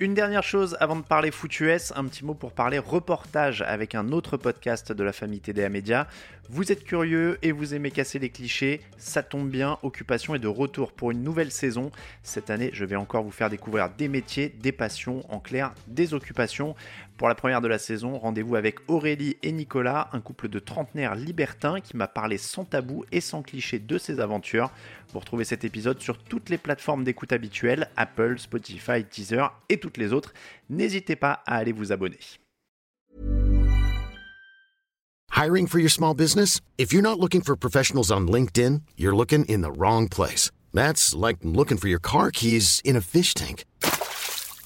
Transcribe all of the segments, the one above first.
Une dernière chose avant de parler foot US, un petit mot pour parler reportage avec un autre podcast de la famille TDA Media. Vous êtes curieux et vous aimez casser les clichés, ça tombe bien, Occupation est de retour pour une nouvelle saison. Cette année, je vais encore vous faire découvrir des métiers, des passions, en clair, des occupations. Pour la première de la saison, rendez-vous avec Aurélie et Nicolas, un couple de trentenaires libertins qui m'a parlé sans tabou et sans cliché de ses aventures. Vous retrouvez cet épisode sur toutes les plateformes d'écoute habituelles, Apple, Spotify, Teaser et toutes les autres. N'hésitez pas à aller vous abonner. Hiring for your small business? If you're not looking for professionals on LinkedIn, you're looking in the wrong place. That's like looking for your car keys in a fish tank.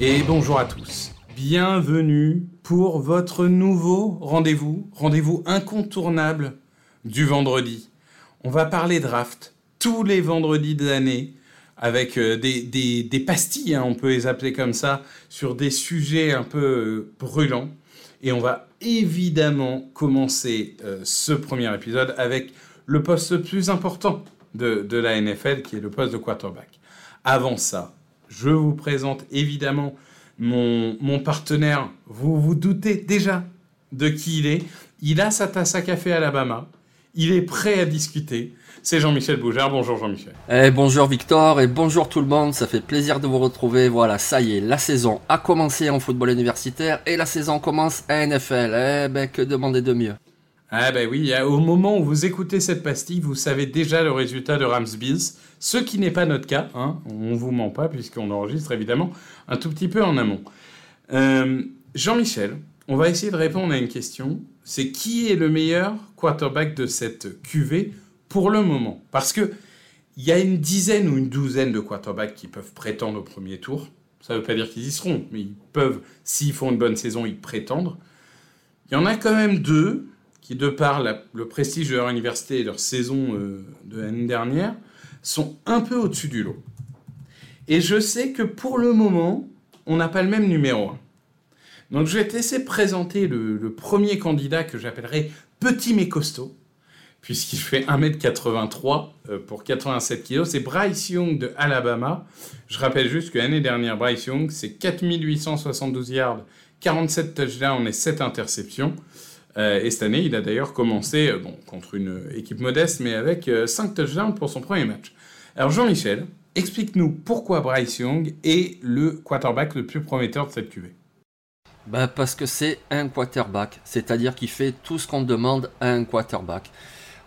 Et bonjour à tous. Bienvenue pour votre nouveau rendez-vous, rendez-vous incontournable du vendredi. On va parler draft tous les vendredis de l'année avec euh, des, des- pastilles, hein, on peut les appeler comme ça, sur des sujets un peu euh, brûlants. Et on va évidemment commencer euh, ce premier épisode avec le poste le plus important de, de la NFL, qui est le poste de quarterback. Avant ça, je vous présente évidemment mon, mon partenaire. Vous vous doutez déjà de qui il est. Il a sa tasse à café Alabama. Il est prêt à discuter. C'est Jean-Michel Bougard. Bonjour Jean-Michel. Eh, bonjour Victor et bonjour tout le monde, ça fait plaisir de vous retrouver. Voilà, ça y est, la saison a commencé en football universitaire et la saison commence à NFL. Eh ben, que demander de mieux? Ah ben oui, au moment où vous écoutez cette pastille, vous savez déjà le résultat de Rams Bills, ce qui n'est pas notre cas, hein. on vous ment pas puisqu'on enregistre évidemment un tout petit peu en amont. Euh, Jean-Michel, on va essayer de répondre à une question, c'est qui est le meilleur quarterback de cette QV pour le moment? Parce que il y a une dizaine ou une douzaine de quarterbacks qui peuvent prétendre au premier tour. Ça ne veut pas dire qu'ils y seront, mais ils peuvent, s'ils font une bonne saison, y prétendre. Il y en a quand même deux qui, de par le prestige de leur université et leur saison euh, de l'année dernière, sont un peu au-dessus du lot. Et je sais que pour le moment, on n'a pas le même numéro 1. Donc je vais te laisser présenter le, premier candidat que j'appellerai petit mais costaud, puisqu'il fait 1m83 euh, pour 87 kg. C'est Bryce Young de Alabama. Je rappelle juste que l'année dernière, Bryce Young, c'est 4872 yards, 47 touchdowns et 7 interceptions. Euh, et cette année, il a d'ailleurs commencé euh, bon, contre une équipe modeste, mais avec 5 touchdowns pour son premier match. Alors Jean-Michel, explique-nous pourquoi Bryce Young est le quarterback le plus prometteur de cette QV. Ben, parce que c'est un quarterback, c'est-à-dire qu'il fait tout ce qu'on demande à un quarterback.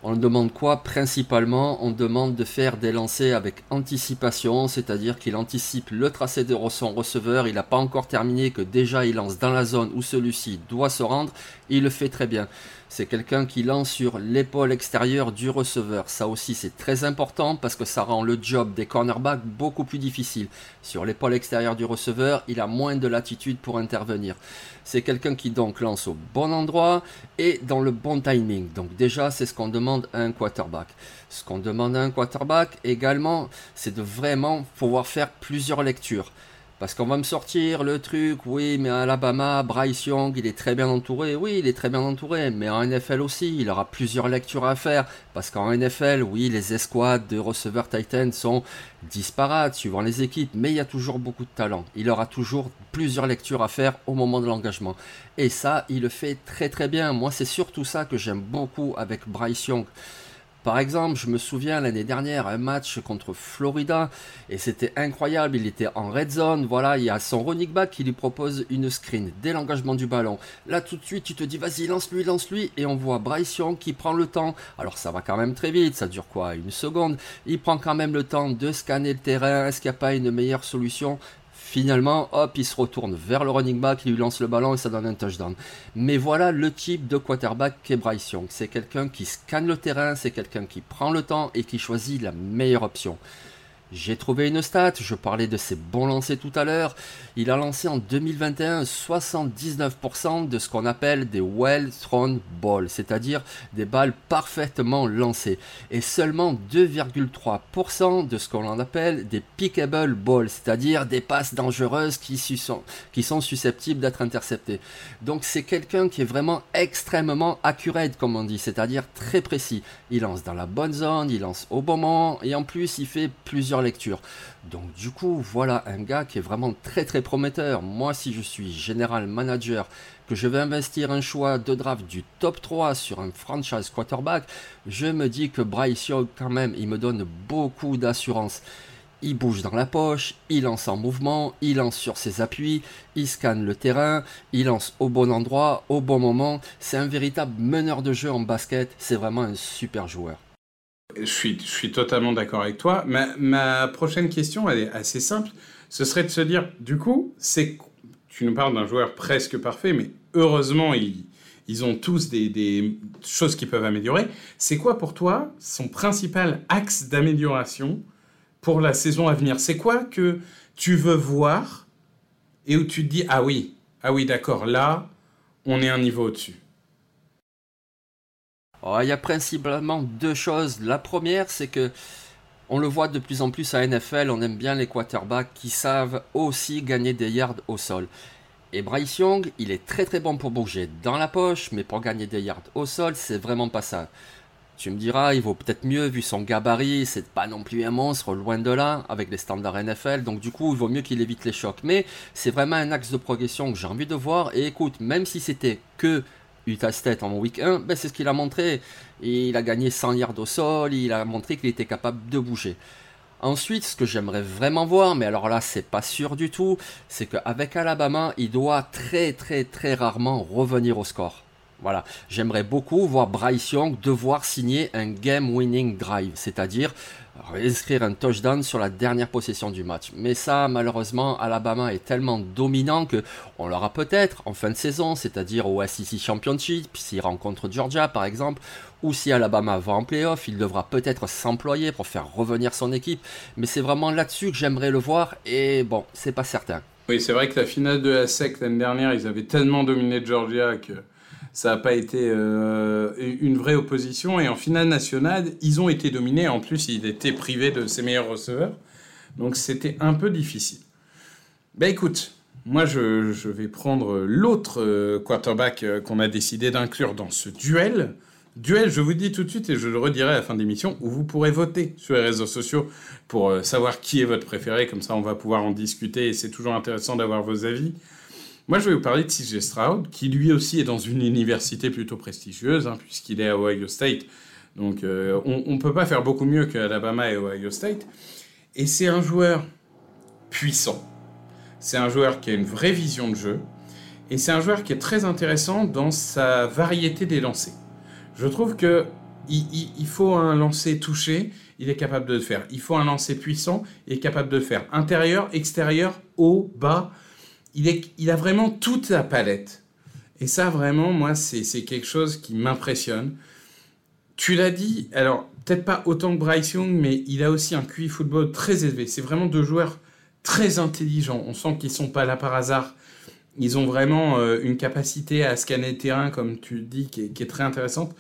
On demande quoi? Principalement, on demande de faire des lancers avec anticipation, c'est-à-dire qu'il anticipe le tracé de son receveur, il n'a pas encore terminé, que déjà il lance dans la zone où celui-ci doit se rendre, il le fait très bien. C'est quelqu'un qui lance sur l'épaule extérieure du receveur. Ça aussi, c'est très important parce que ça rend le job des cornerbacks beaucoup plus difficile. Sur l'épaule extérieure du receveur, il a moins de latitude pour intervenir. C'est quelqu'un qui donc lance au bon endroit et dans le bon timing. Donc déjà, c'est ce qu'on demande à un quarterback. Ce qu'on demande à un quarterback également, c'est de vraiment pouvoir faire plusieurs lectures. Parce qu'on va me sortir le truc, oui, mais à Alabama, Bryce Young, il est très bien entouré. Oui, il est très bien entouré, mais en NFL aussi, il aura plusieurs lectures à faire. Parce qu'en NFL, oui, les escouades de receveurs Titans sont disparates suivant les équipes, mais il y a toujours beaucoup de talent. Il aura toujours plusieurs lectures à faire au moment de l'engagement. Et ça, il le fait très très bien. Moi, c'est surtout ça que j'aime beaucoup avec Bryce Young. Par exemple, je me souviens l'année dernière un match contre Florida et c'était incroyable. Il était en red zone. Voilà, il y a son running back qui lui propose une screen dès l'engagement du ballon. Là, tout de suite, tu te dis vas-y, lance-lui, lance-lui. Et on voit Bryce Young qui prend le temps. Alors, ça va quand même très vite. Ça dure quoi Une seconde. Il prend quand même le temps de scanner le terrain. Est-ce qu'il n'y a pas une meilleure solution? Finalement, hop, il se retourne vers le running back, il lui lance le ballon et ça donne un touchdown. Mais voilà le type de quarterback qu'est Bryce Young. C'est quelqu'un qui scanne le terrain, c'est quelqu'un qui prend le temps et qui choisit la meilleure option. J'ai trouvé une stat, je parlais de ses bons lancers tout à l'heure. Il a lancé en 2021 79% de ce qu'on appelle des well thrown balls, c'est-à-dire des balles parfaitement lancées, et seulement 2,3% de ce qu'on appelle des pickable balls, c'est-à-dire des passes dangereuses qui sont, qui sont susceptibles d'être interceptées. Donc c'est quelqu'un qui est vraiment extrêmement accurate, comme on dit, c'est-à-dire très précis. Il lance dans la bonne zone, il lance au bon moment, et en plus il fait plusieurs lecture. Donc du coup, voilà un gars qui est vraiment très très prometteur. Moi, si je suis général manager, que je vais investir un choix de draft du top 3 sur un franchise quarterback, je me dis que Bryce Young, quand même, il me donne beaucoup d'assurance. Il bouge dans la poche, il lance en mouvement, il lance sur ses appuis, il scanne le terrain, il lance au bon endroit, au bon moment. C'est un véritable meneur de jeu en basket, c'est vraiment un super joueur. Je suis, je suis totalement d'accord avec toi. Ma, ma, prochaine question, elle est assez simple. Ce serait de se dire, du coup, c'est, tu nous parles d'un joueur presque parfait, mais heureusement, ils, ont tous des, des choses qui peuvent améliorer. C'est quoi pour toi son principal axe d'amélioration pour la saison à venir? C'est quoi que tu veux voir et où tu te dis, ah oui, ah oui, d'accord, là, on est un niveau au-dessus? Oh, il y a principalement deux choses. La première, c'est que on le voit de plus en plus à NFL, on aime bien les quarterbacks qui savent aussi gagner des yards au sol. Et Bryce Young, il est très très bon pour bouger dans la poche, mais pour gagner des yards au sol, c'est vraiment pas ça. Tu me diras, il vaut peut-être mieux vu son gabarit, c'est pas non plus un monstre, loin de là, avec les standards NFL, donc du coup, il vaut mieux qu'il évite les chocs. Mais c'est vraiment un axe de progression que j'ai envie de voir, et écoute, même si c'était que Utah State en week 1, ben c'est ce qu'il a montré. Il a gagné 100 yards au sol, il a montré qu'il était capable de bouger. Ensuite, ce que j'aimerais vraiment voir, mais alors là, c'est pas sûr du tout, c'est qu'avec Alabama, il doit très très très rarement revenir au score. Voilà, j'aimerais beaucoup voir Bryce Young devoir signer un game winning drive, c'est-à-dire inscrire un touchdown sur la dernière possession du match. Mais ça, malheureusement, Alabama est tellement dominant que on l'aura peut-être en fin de saison, c'est-à-dire au SEC Championship, s'il rencontre Georgia par exemple, ou si Alabama va en playoff, il devra peut-être s'employer pour faire revenir son équipe. Mais c'est vraiment là-dessus que j'aimerais le voir, et bon, c'est pas certain. Oui, c'est vrai que la finale de la SEC l'année dernière, ils avaient tellement dominé Georgia que ça n'a pas été euh, une vraie opposition. Et en finale nationale, ils ont été dominés. En plus, il était privé de ses meilleurs receveurs. Donc c'était un peu difficile. Ben écoute, moi je, je vais prendre l'autre euh, quarterback euh, qu'on a décidé d'inclure dans ce duel. Duel, je vous dis tout de suite et je le redirai à la fin de l'émission, où vous pourrez voter sur les réseaux sociaux pour savoir qui est votre préféré. Comme ça, on va pouvoir en discuter et c'est toujours intéressant d'avoir vos avis. Moi, je vais vous parler de CJ Stroud, qui lui aussi est dans une université plutôt prestigieuse, hein, puisqu'il est à Ohio State. Donc, euh, on ne peut pas faire beaucoup mieux qu'Alabama et Ohio State. Et c'est un joueur puissant. C'est un joueur qui a une vraie vision de jeu. Et c'est un joueur qui est très intéressant dans sa variété des lancers. Je trouve que il, faut un lancer touché, il est capable de le faire. Il faut un lancer puissant, il est capable de le faire. Intérieur, extérieur, haut, bas il, a vraiment toute la palette. Et ça, vraiment, moi, c'est quelque chose qui m'impressionne. Tu l'as dit, alors, peut-être pas autant que Bryce Young, mais il a aussi un QI football très élevé. C'est vraiment deux joueurs très intelligents. On sent qu'ils sont pas là par hasard. Ils ont vraiment euh, une capacité à scanner le terrain, comme tu dis, qui est, très intéressante.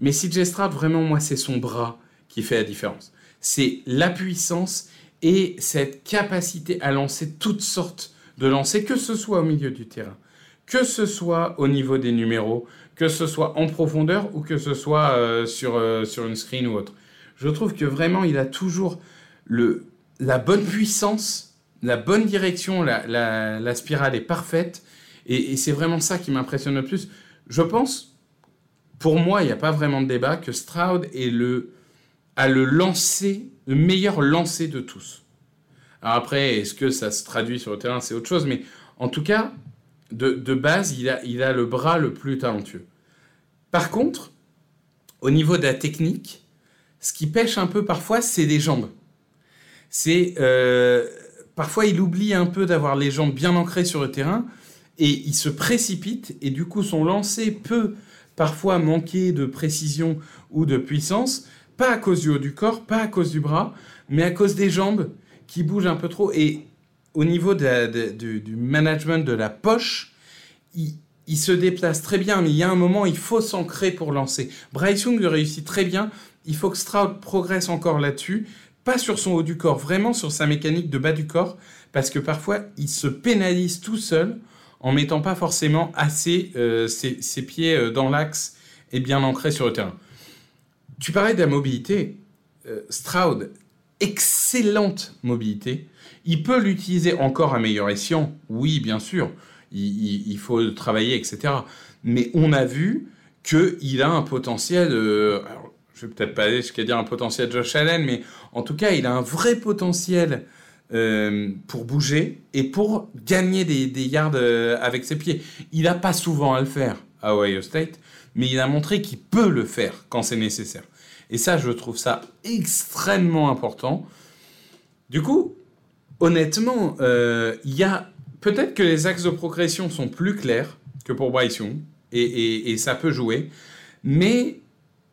Mais CJ vraiment, moi, c'est son bras qui fait la différence. C'est la puissance et cette capacité à lancer toutes sortes de lancer, que ce soit au milieu du terrain, que ce soit au niveau des numéros, que ce soit en profondeur ou que ce soit euh, sur, euh, sur une screen ou autre. Je trouve que vraiment, il a toujours le, la bonne puissance, la bonne direction, la, la, spirale est parfaite. Et, c'est vraiment ça qui m'impressionne le plus. Je pense, pour moi, il n'y a pas vraiment de débat, que Stroud est le, a le le meilleur lancer de tous après, est-ce que ça se traduit sur le terrain, c'est autre chose. Mais en tout cas, de, base, il a, le bras le plus talentueux. Par contre, au niveau de la technique, ce qui pêche un peu parfois, c'est les jambes. C'est euh, parfois il oublie un peu d'avoir les jambes bien ancrées sur le terrain et il se précipite et du coup son lancer peut parfois manquer de précision ou de puissance, pas à cause du haut du corps, pas à cause du bras, mais à cause des jambes qui bougent un peu trop. Et au niveau du management de la poche, il, se déplace très bien, mais il y a un moment, il faut s'ancrer pour lancer. Bryce Young réussit très bien. Il faut que Stroud progresse encore là-dessus. Pas sur son haut du corps, vraiment sur sa mécanique de bas du corps, parce que parfois, il se pénalise tout seul en mettant pas forcément assez euh, ses, pieds euh, dans l'axe et bien ancrés sur le terrain. Tu parlais de la mobilité. Euh, Stroud, excellente mobilité. Il peut l'utiliser encore à meilleur escient, oui, bien sûr. Il, faut travailler, etc. Mais on a vu qu'il a un potentiel. je je vais peut-être pas aller jusqu'à dire un potentiel Josh Allen, mais en tout cas, il a un vrai potentiel euh, pour bouger et pour gagner des, des yards euh, avec ses pieds. Il n'a pas souvent à le faire à Ohio State, mais il a montré qu'il peut le faire quand c'est nécessaire. Et ça, je trouve ça extrêmement important. Du coup, honnêtement, euh, il y a peut-être que les axes de progression sont plus clairs que pour Bryce et, ça peut jouer, mais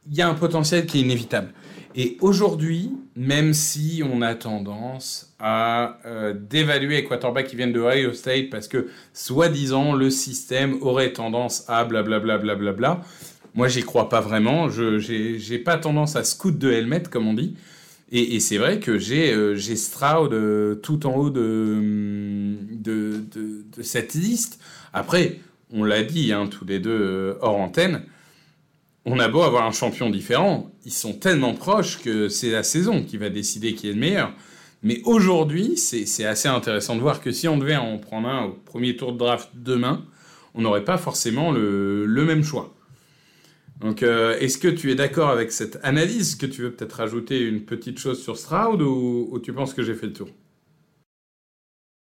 il y a un potentiel qui est inévitable. Et aujourd'hui, même si on a tendance à euh, dévaluer les quarterbacks qui viennent de Ohio State parce que, soi-disant, le système aurait tendance à blablabla, bla, bla, bla, moi, j'y crois pas vraiment. Je n'ai pas tendance à scout de helmet, comme on dit. Et, c'est vrai que j'ai euh, Stroud euh, tout en haut de, de, cette liste. Après, on l'a dit, hein, tous les deux hors antenne, on a beau avoir un champion différent, ils sont tellement proches que c'est la saison qui va décider qui est le meilleur. Mais aujourd'hui, c'est assez intéressant de voir que si on devait en prendre un au premier tour de draft demain, on n'aurait pas forcément le, même choix. Donc, euh, est-ce que tu es d'accord avec cette analyse? Que tu veux peut-être rajouter une petite chose sur Stroud ou tu penses que j'ai fait le tour?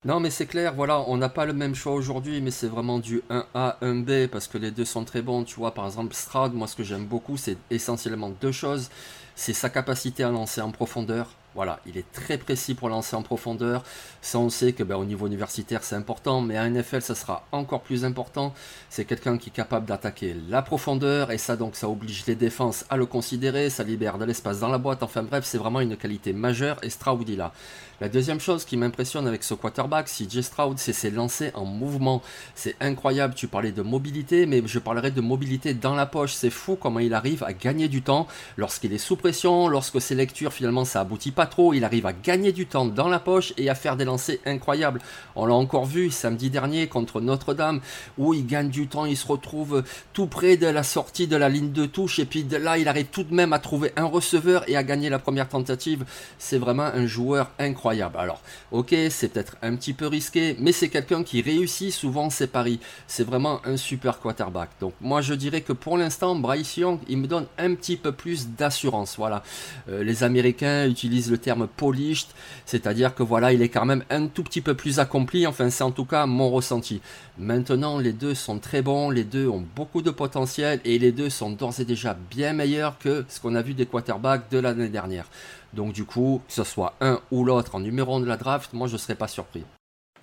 Non, mais c'est clair, voilà, on n'a pas le même choix aujourd'hui, mais c'est vraiment du 1A, 1B, parce que les deux sont très bons. Tu vois, par exemple, Stroud, moi, ce que j'aime beaucoup, c'est essentiellement deux choses. C'est sa capacité à lancer en profondeur, voilà, il est très précis pour lancer en profondeur. Ça, on sait que ben, au niveau universitaire, c'est important, mais à NFL, ça sera encore plus important. C'est quelqu'un qui est capable d'attaquer la profondeur, et ça, donc, ça oblige les défenses à le considérer. Ça libère de l'espace dans la boîte. Enfin bref, c'est vraiment une qualité majeure, et Stroud, il a. La deuxième chose qui m'impressionne avec ce quarterback, CJ Stroud, c'est ses lancers en mouvement. C'est incroyable. Tu parlais de mobilité, mais je parlerai de mobilité dans la poche. C'est fou comment il arrive à gagner du temps lorsqu'il est sous pression, lorsque ses lectures, finalement, ça aboutit pas trop, il arrive à gagner du temps dans la poche et à faire des lancers incroyables. On l'a encore vu samedi dernier contre Notre-Dame, où il gagne du temps, il se retrouve tout près de la sortie de la ligne de touche, et puis de là, il arrive tout de même à trouver un receveur et à gagner la première tentative. C'est vraiment un joueur incroyable. Alors, ok, c'est peut-être un petit peu risqué, mais c'est quelqu'un qui réussit souvent ses paris. C'est vraiment un super quarterback. Donc, moi, je dirais que pour l'instant, Bryce Young, il me donne un petit peu plus d'assurance. Voilà. Euh, les Américains utilisent le terme polished, c'est-à-dire que voilà, il est quand même un tout petit peu plus accompli, enfin c'est en tout cas mon ressenti. Maintenant, les deux sont très bons, les deux ont beaucoup de potentiel et les deux sont d'ores et déjà bien meilleurs que ce qu'on a vu des quarterbacks de l'année dernière. Donc du coup, que ce soit un ou l'autre en numéro 1 de la draft, moi je ne serais pas surpris.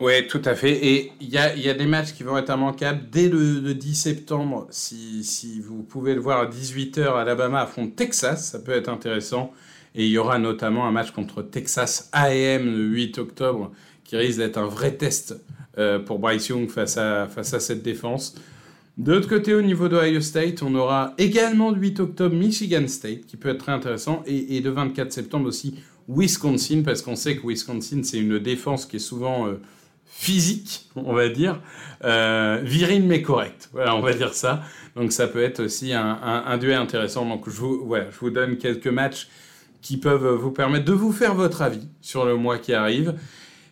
Oui, tout à fait. Et il y a, des matchs qui vont être immanquables dès le, 10 septembre. Si, si, vous pouvez le voir à 18h, Alabama affronte Texas, ça peut être intéressant. Et il y aura notamment un match contre Texas AM le 8 octobre qui risque d'être un vrai test euh, pour Bryce Young face à, face à cette défense. De l'autre côté, au niveau d'Ohio State, on aura également le 8 octobre Michigan State, qui peut être très intéressant, et, le 24 septembre aussi Wisconsin, parce qu'on sait que Wisconsin, c'est une défense qui est souvent euh, physique, on va dire, euh, virine mais correcte. Voilà, on va dire ça. Donc ça peut être aussi un, un, duel intéressant. Donc je vous, je vous donne quelques matchs qui peuvent vous permettre de vous faire votre avis sur le mois qui arrive.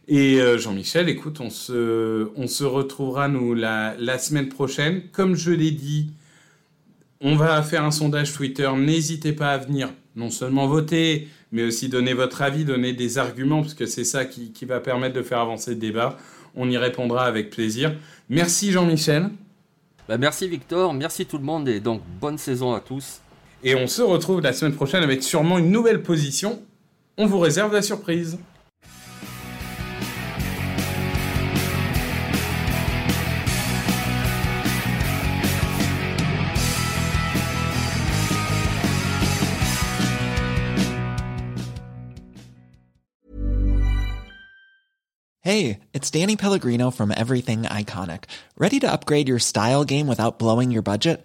Et euh, Jean-Michel, écoute, on se, on se retrouvera nous la, semaine prochaine. Comme je l'ai dit, on va faire un sondage Twitter. N'hésitez pas à venir non seulement voter, mais aussi donner votre avis, donner des arguments, parce que c'est ça qui, qui, va permettre de faire avancer le débat. On y répondra avec plaisir. Merci Jean-Michel. Bah, merci Victor, merci tout le monde et donc bonne saison à tous. Et on se retrouve la semaine prochaine avec sûrement une nouvelle position. On vous réserve la surprise. Hey, it's Danny Pellegrino from Everything Iconic. Ready to upgrade your style game without blowing your budget?